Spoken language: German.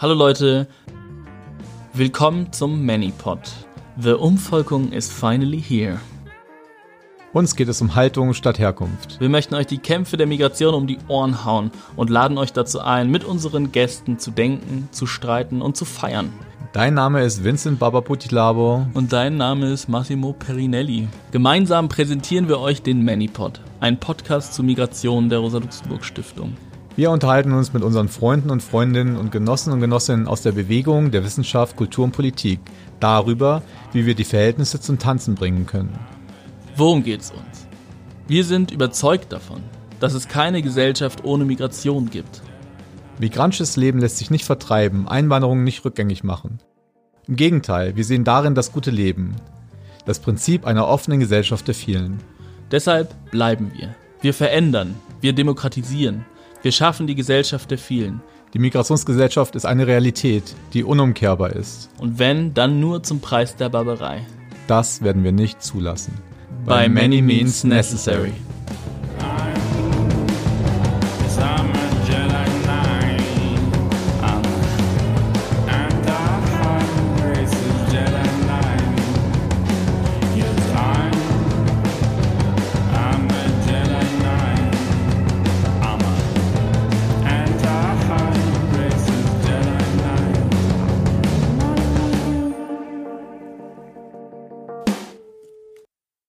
Hallo Leute, willkommen zum Manipod. The Umvolkung is finally here. Uns geht es um Haltung statt Herkunft. Wir möchten euch die Kämpfe der Migration um die Ohren hauen und laden euch dazu ein, mit unseren Gästen zu denken, zu streiten und zu feiern. Dein Name ist Vincent Babaputilabo. Und dein Name ist Massimo Perinelli. Gemeinsam präsentieren wir euch den Manipod, ein Podcast zur Migration der Rosa-Luxemburg-Stiftung. Wir unterhalten uns mit unseren Freunden und Freundinnen und Genossen und Genossinnen aus der Bewegung, der Wissenschaft, Kultur und Politik darüber, wie wir die Verhältnisse zum Tanzen bringen können. Worum geht's uns? Wir sind überzeugt davon, dass es keine Gesellschaft ohne Migration gibt. Migrantisches Leben lässt sich nicht vertreiben, Einwanderung nicht rückgängig machen. Im Gegenteil, wir sehen darin das gute Leben, das Prinzip einer offenen Gesellschaft der vielen. Deshalb bleiben wir. Wir verändern, wir demokratisieren, wir schaffen die Gesellschaft der vielen. Die Migrationsgesellschaft ist eine Realität, die unumkehrbar ist. Und wenn, dann nur zum Preis der Barbarei. Das werden wir nicht zulassen. By many means necessary.